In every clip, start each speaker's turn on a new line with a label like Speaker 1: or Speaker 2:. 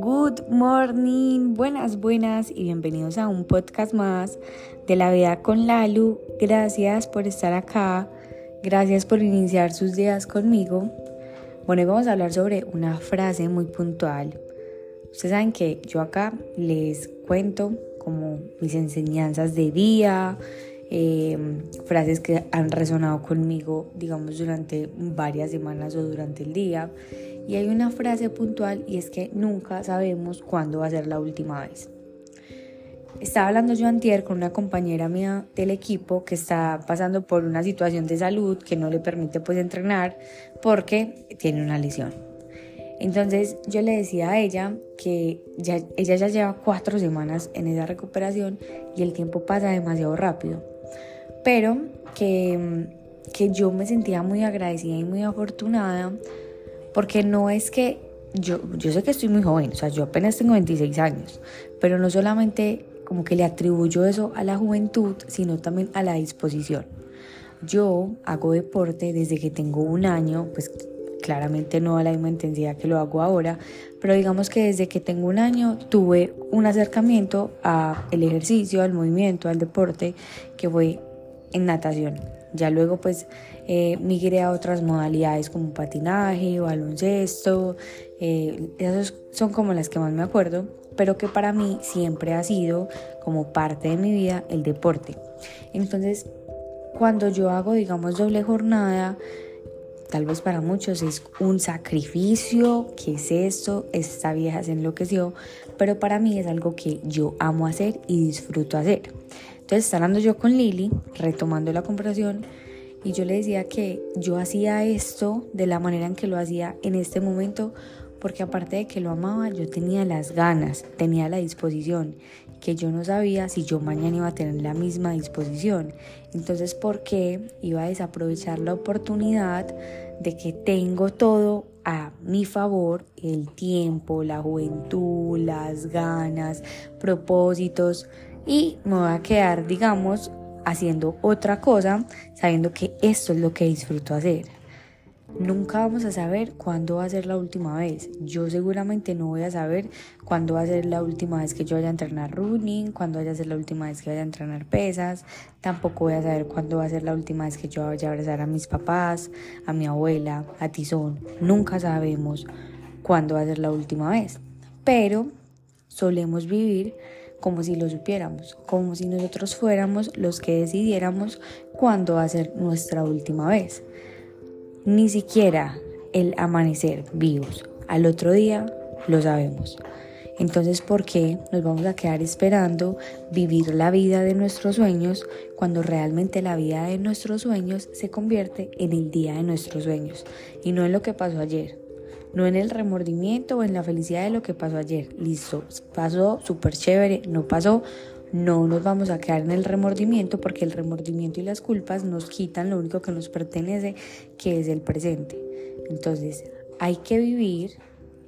Speaker 1: Good morning, buenas, buenas y bienvenidos a un podcast más de la vida con Lalu. Gracias por estar acá, gracias por iniciar sus días conmigo. Bueno, hoy vamos a hablar sobre una frase muy puntual. Ustedes saben que yo acá les cuento como mis enseñanzas de día, em, frases que han resonado conmigo, digamos, durante varias semanas o durante el día. Y hay una frase puntual y es que nunca sabemos cuándo va a ser la última vez. Estaba hablando yo antier con una compañera mía del equipo que está pasando por una situación de salud que no le permite pues entrenar porque tiene una lesión. Entonces yo le decía a ella que ya, ella ya lleva cuatro semanas en esa recuperación y el tiempo pasa demasiado rápido. Pero que, que yo me sentía muy agradecida y muy afortunada porque no es que yo, yo sé que estoy muy joven, o sea, yo apenas tengo 26 años, pero no solamente como que le atribuyo eso a la juventud, sino también a la disposición. Yo hago deporte desde que tengo un año, pues claramente no a la misma intensidad que lo hago ahora, pero digamos que desde que tengo un año tuve un acercamiento al ejercicio, al movimiento, al deporte, que fue en natación. Ya luego pues eh, migré a otras modalidades como patinaje, baloncesto, eh, esas son como las que más me acuerdo, pero que para mí siempre ha sido como parte de mi vida el deporte. Entonces, cuando yo hago, digamos, doble jornada, tal vez para muchos es un sacrificio, ¿qué es esto? Esta vieja se enloqueció, pero para mí es algo que yo amo hacer y disfruto hacer. Entonces, hablando yo con Lili, retomando la conversación, y yo le decía que yo hacía esto de la manera en que lo hacía en este momento, porque aparte de que lo amaba, yo tenía las ganas, tenía la disposición, que yo no sabía si yo mañana iba a tener la misma disposición. Entonces, ¿por qué iba a desaprovechar la oportunidad de que tengo todo a mi favor, el tiempo, la juventud, las ganas, propósitos? Y me voy a quedar, digamos, haciendo otra cosa, sabiendo que esto es lo que disfruto hacer. Nunca vamos a saber cuándo va a ser la última vez. Yo seguramente no voy a saber cuándo va a ser la última vez que yo vaya a entrenar running, cuándo vaya a ser la última vez que vaya a entrenar pesas. Tampoco voy a saber cuándo va a ser la última vez que yo vaya a abrazar a mis papás, a mi abuela, a Tizón. Nunca sabemos cuándo va a ser la última vez. Pero solemos vivir como si lo supiéramos, como si nosotros fuéramos los que decidiéramos cuándo va a ser nuestra última vez. Ni siquiera el amanecer vivos. Al otro día lo sabemos. Entonces, ¿por qué nos vamos a quedar esperando vivir la vida de nuestros sueños cuando realmente la vida de nuestros sueños se convierte en el día de nuestros sueños y no en lo que pasó ayer? No en el remordimiento o en la felicidad de lo que pasó ayer. Listo, pasó súper chévere, no pasó. No nos vamos a quedar en el remordimiento porque el remordimiento y las culpas nos quitan lo único que nos pertenece, que es el presente. Entonces, hay que vivir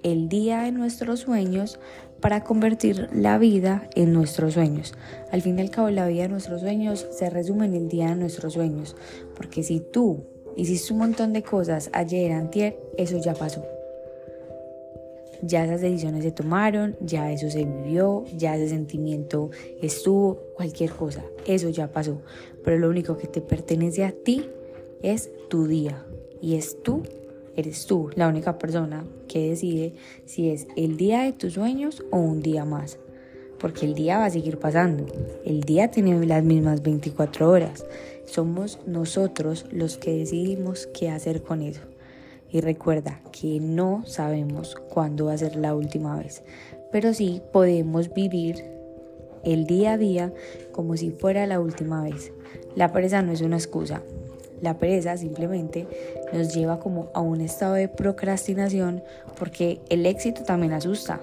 Speaker 1: el día de nuestros sueños para convertir la vida en nuestros sueños. Al fin y al cabo, la vida de nuestros sueños se resume en el día de nuestros sueños. Porque si tú hiciste un montón de cosas ayer, antier, eso ya pasó ya esas decisiones se tomaron, ya eso se vivió, ya ese sentimiento estuvo, cualquier cosa, eso ya pasó. Pero lo único que te pertenece a ti es tu día y es tú, eres tú la única persona que decide si es el día de tus sueños o un día más. Porque el día va a seguir pasando. El día tiene las mismas 24 horas. Somos nosotros los que decidimos qué hacer con eso. Y recuerda que no sabemos cuándo va a ser la última vez, pero sí podemos vivir el día a día como si fuera la última vez. La pereza no es una excusa. La pereza simplemente nos lleva como a un estado de procrastinación porque el éxito también asusta.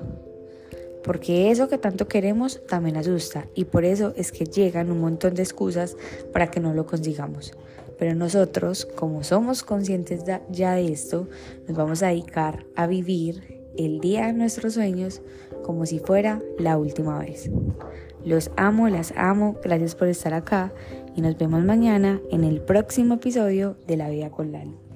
Speaker 1: Porque eso que tanto queremos también asusta y por eso es que llegan un montón de excusas para que no lo consigamos. Pero nosotros, como somos conscientes ya de esto, nos vamos a dedicar a vivir el día de nuestros sueños como si fuera la última vez. Los amo, las amo, gracias por estar acá y nos vemos mañana en el próximo episodio de La Vida con Lali.